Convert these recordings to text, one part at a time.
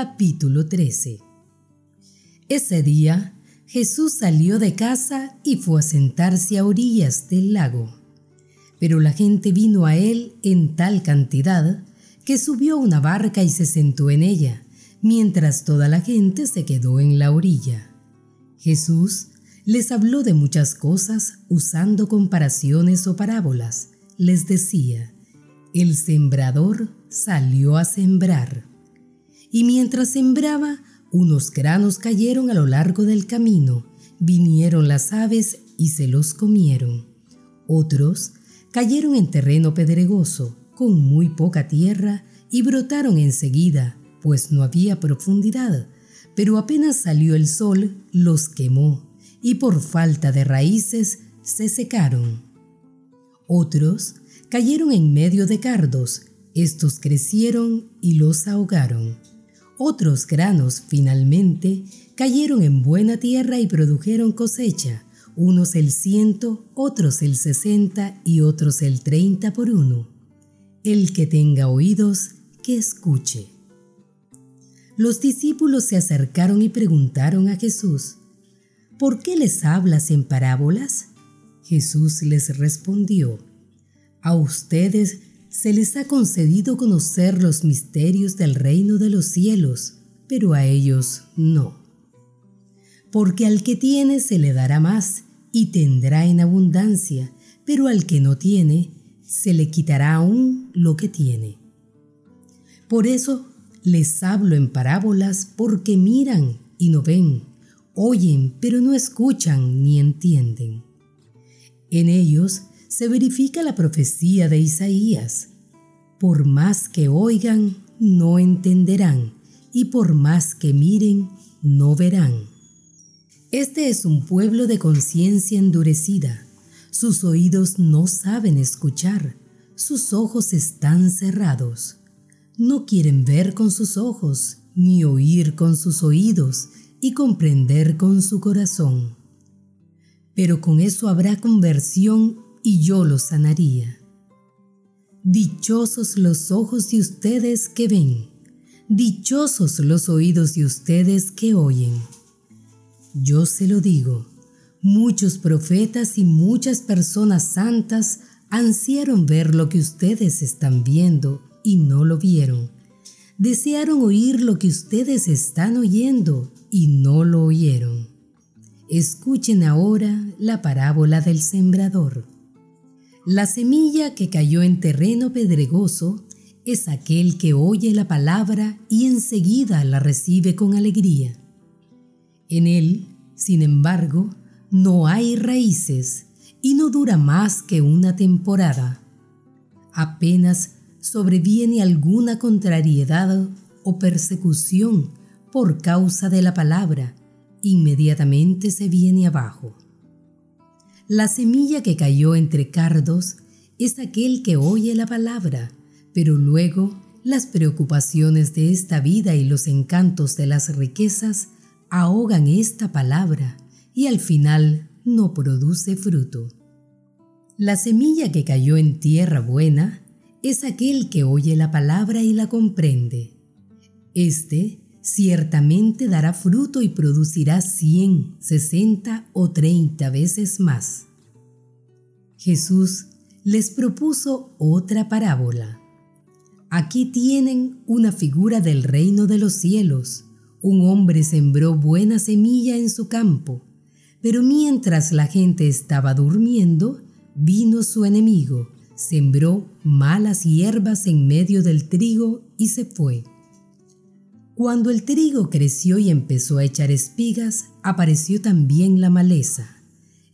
Capítulo 13 Ese día Jesús salió de casa y fue a sentarse a orillas del lago. Pero la gente vino a él en tal cantidad que subió una barca y se sentó en ella, mientras toda la gente se quedó en la orilla. Jesús les habló de muchas cosas usando comparaciones o parábolas. Les decía, el sembrador salió a sembrar. Y mientras sembraba, unos granos cayeron a lo largo del camino, vinieron las aves y se los comieron. Otros cayeron en terreno pedregoso, con muy poca tierra, y brotaron enseguida, pues no había profundidad, pero apenas salió el sol, los quemó, y por falta de raíces se secaron. Otros cayeron en medio de cardos, estos crecieron y los ahogaron. Otros granos, finalmente, cayeron en buena tierra y produjeron cosecha, unos el ciento, otros el sesenta y otros el treinta por uno. El que tenga oídos, que escuche. Los discípulos se acercaron y preguntaron a Jesús, ¿por qué les hablas en parábolas? Jesús les respondió, a ustedes se les ha concedido conocer los misterios del reino de los cielos, pero a ellos no. Porque al que tiene se le dará más y tendrá en abundancia, pero al que no tiene, se le quitará aún lo que tiene. Por eso les hablo en parábolas porque miran y no ven, oyen pero no escuchan ni entienden. En ellos se verifica la profecía de Isaías. Por más que oigan, no entenderán, y por más que miren, no verán. Este es un pueblo de conciencia endurecida. Sus oídos no saben escuchar, sus ojos están cerrados. No quieren ver con sus ojos, ni oír con sus oídos, y comprender con su corazón. Pero con eso habrá conversión y yo los sanaría. Dichosos los ojos de ustedes que ven, dichosos los oídos de ustedes que oyen. Yo se lo digo, muchos profetas y muchas personas santas ansiaron ver lo que ustedes están viendo y no lo vieron. Desearon oír lo que ustedes están oyendo y no lo oyeron. Escuchen ahora la parábola del sembrador. La semilla que cayó en terreno pedregoso es aquel que oye la palabra y enseguida la recibe con alegría. En él, sin embargo, no hay raíces y no dura más que una temporada. Apenas sobreviene alguna contrariedad o persecución por causa de la palabra, inmediatamente se viene abajo. La semilla que cayó entre cardos es aquel que oye la palabra, pero luego las preocupaciones de esta vida y los encantos de las riquezas ahogan esta palabra y al final no produce fruto. La semilla que cayó en tierra buena es aquel que oye la palabra y la comprende. Este ciertamente dará fruto y producirá cien, sesenta o treinta veces más. Jesús les propuso otra parábola. Aquí tienen una figura del reino de los cielos. Un hombre sembró buena semilla en su campo, pero mientras la gente estaba durmiendo, vino su enemigo, sembró malas hierbas en medio del trigo y se fue. Cuando el trigo creció y empezó a echar espigas, apareció también la maleza.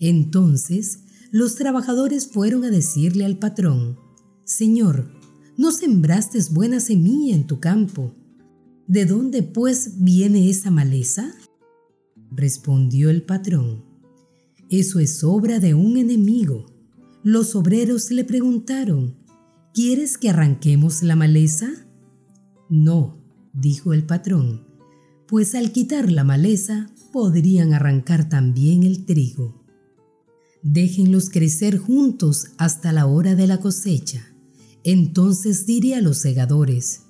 Entonces los trabajadores fueron a decirle al patrón, Señor, no sembraste buena semilla en tu campo. ¿De dónde pues viene esa maleza? Respondió el patrón, eso es obra de un enemigo. Los obreros le preguntaron, ¿quieres que arranquemos la maleza? No, dijo el patrón, pues al quitar la maleza podrían arrancar también el trigo. Déjenlos crecer juntos hasta la hora de la cosecha. Entonces diré a los segadores,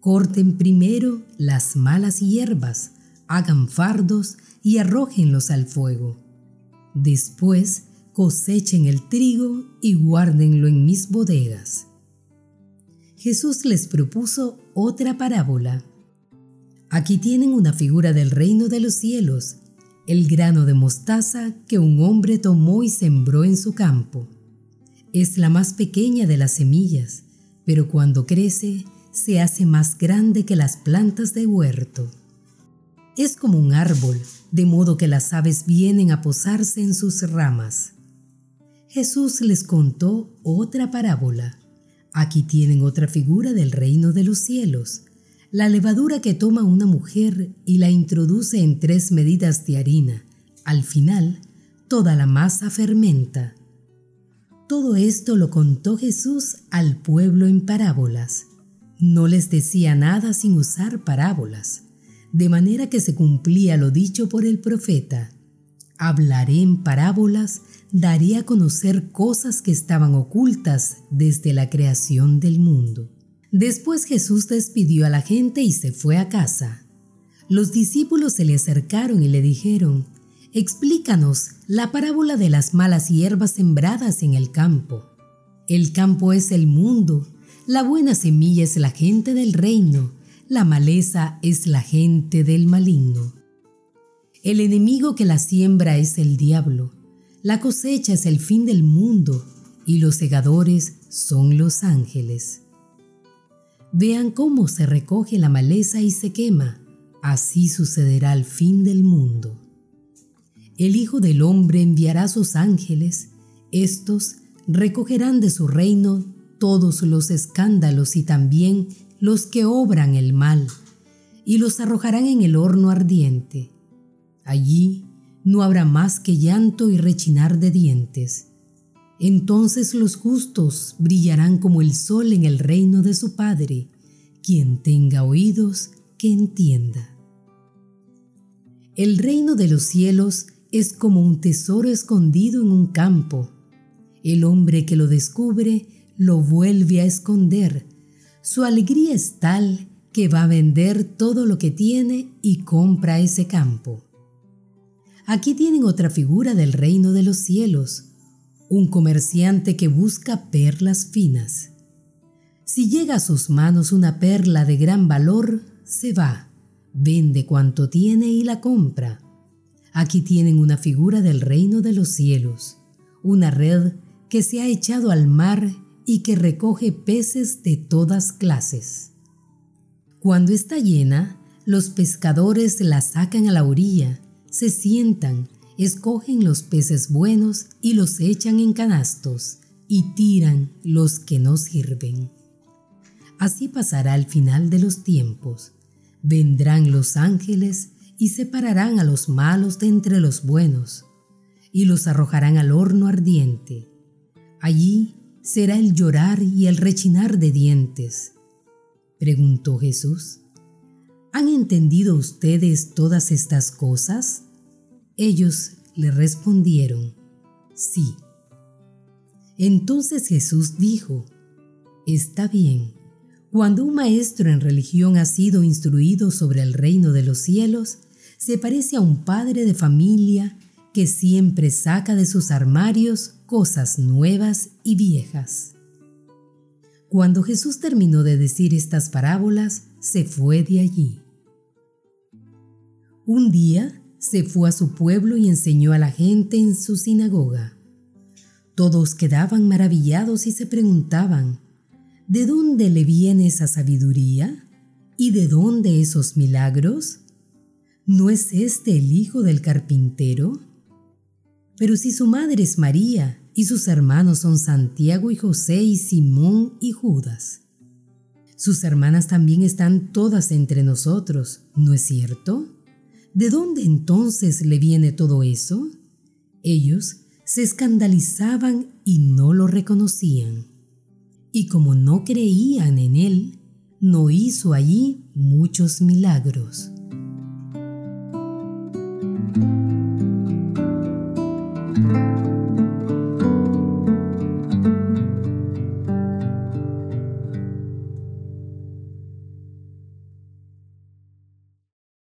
Corten primero las malas hierbas, hagan fardos y arrójenlos al fuego. Después cosechen el trigo y guárdenlo en mis bodegas. Jesús les propuso otra parábola. Aquí tienen una figura del reino de los cielos, el grano de mostaza que un hombre tomó y sembró en su campo. Es la más pequeña de las semillas, pero cuando crece se hace más grande que las plantas de huerto. Es como un árbol, de modo que las aves vienen a posarse en sus ramas. Jesús les contó otra parábola. Aquí tienen otra figura del reino de los cielos. La levadura que toma una mujer y la introduce en tres medidas de harina. Al final, toda la masa fermenta. Todo esto lo contó Jesús al pueblo en parábolas. No les decía nada sin usar parábolas, de manera que se cumplía lo dicho por el profeta. Hablaré en parábolas, daré a conocer cosas que estaban ocultas desde la creación del mundo. Después Jesús despidió a la gente y se fue a casa. Los discípulos se le acercaron y le dijeron, Explícanos la parábola de las malas hierbas sembradas en el campo. El campo es el mundo, la buena semilla es la gente del reino, la maleza es la gente del maligno. El enemigo que la siembra es el diablo, la cosecha es el fin del mundo y los segadores son los ángeles. Vean cómo se recoge la maleza y se quema. Así sucederá al fin del mundo. El Hijo del Hombre enviará sus ángeles. Estos recogerán de su reino todos los escándalos y también los que obran el mal, y los arrojarán en el horno ardiente. Allí no habrá más que llanto y rechinar de dientes entonces los justos brillarán como el sol en el reino de su Padre. Quien tenga oídos, que entienda. El reino de los cielos es como un tesoro escondido en un campo. El hombre que lo descubre lo vuelve a esconder. Su alegría es tal que va a vender todo lo que tiene y compra ese campo. Aquí tienen otra figura del reino de los cielos un comerciante que busca perlas finas. Si llega a sus manos una perla de gran valor, se va, vende cuanto tiene y la compra. Aquí tienen una figura del reino de los cielos, una red que se ha echado al mar y que recoge peces de todas clases. Cuando está llena, los pescadores la sacan a la orilla, se sientan escogen los peces buenos y los echan en canastos y tiran los que no sirven. Así pasará el final de los tiempos. Vendrán los ángeles y separarán a los malos de entre los buenos, y los arrojarán al horno ardiente. Allí será el llorar y el rechinar de dientes. Preguntó Jesús, ¿han entendido ustedes todas estas cosas? Ellos le respondieron, sí. Entonces Jesús dijo, está bien, cuando un maestro en religión ha sido instruido sobre el reino de los cielos, se parece a un padre de familia que siempre saca de sus armarios cosas nuevas y viejas. Cuando Jesús terminó de decir estas parábolas, se fue de allí. Un día se fue a su pueblo y enseñó a la gente en su sinagoga. Todos quedaban maravillados y se preguntaban, ¿de dónde le viene esa sabiduría? ¿Y de dónde esos milagros? ¿No es este el hijo del carpintero? Pero si su madre es María y sus hermanos son Santiago y José y Simón y Judas. Sus hermanas también están todas entre nosotros, ¿no es cierto? ¿De dónde entonces le viene todo eso? Ellos se escandalizaban y no lo reconocían. Y como no creían en él, no hizo allí muchos milagros.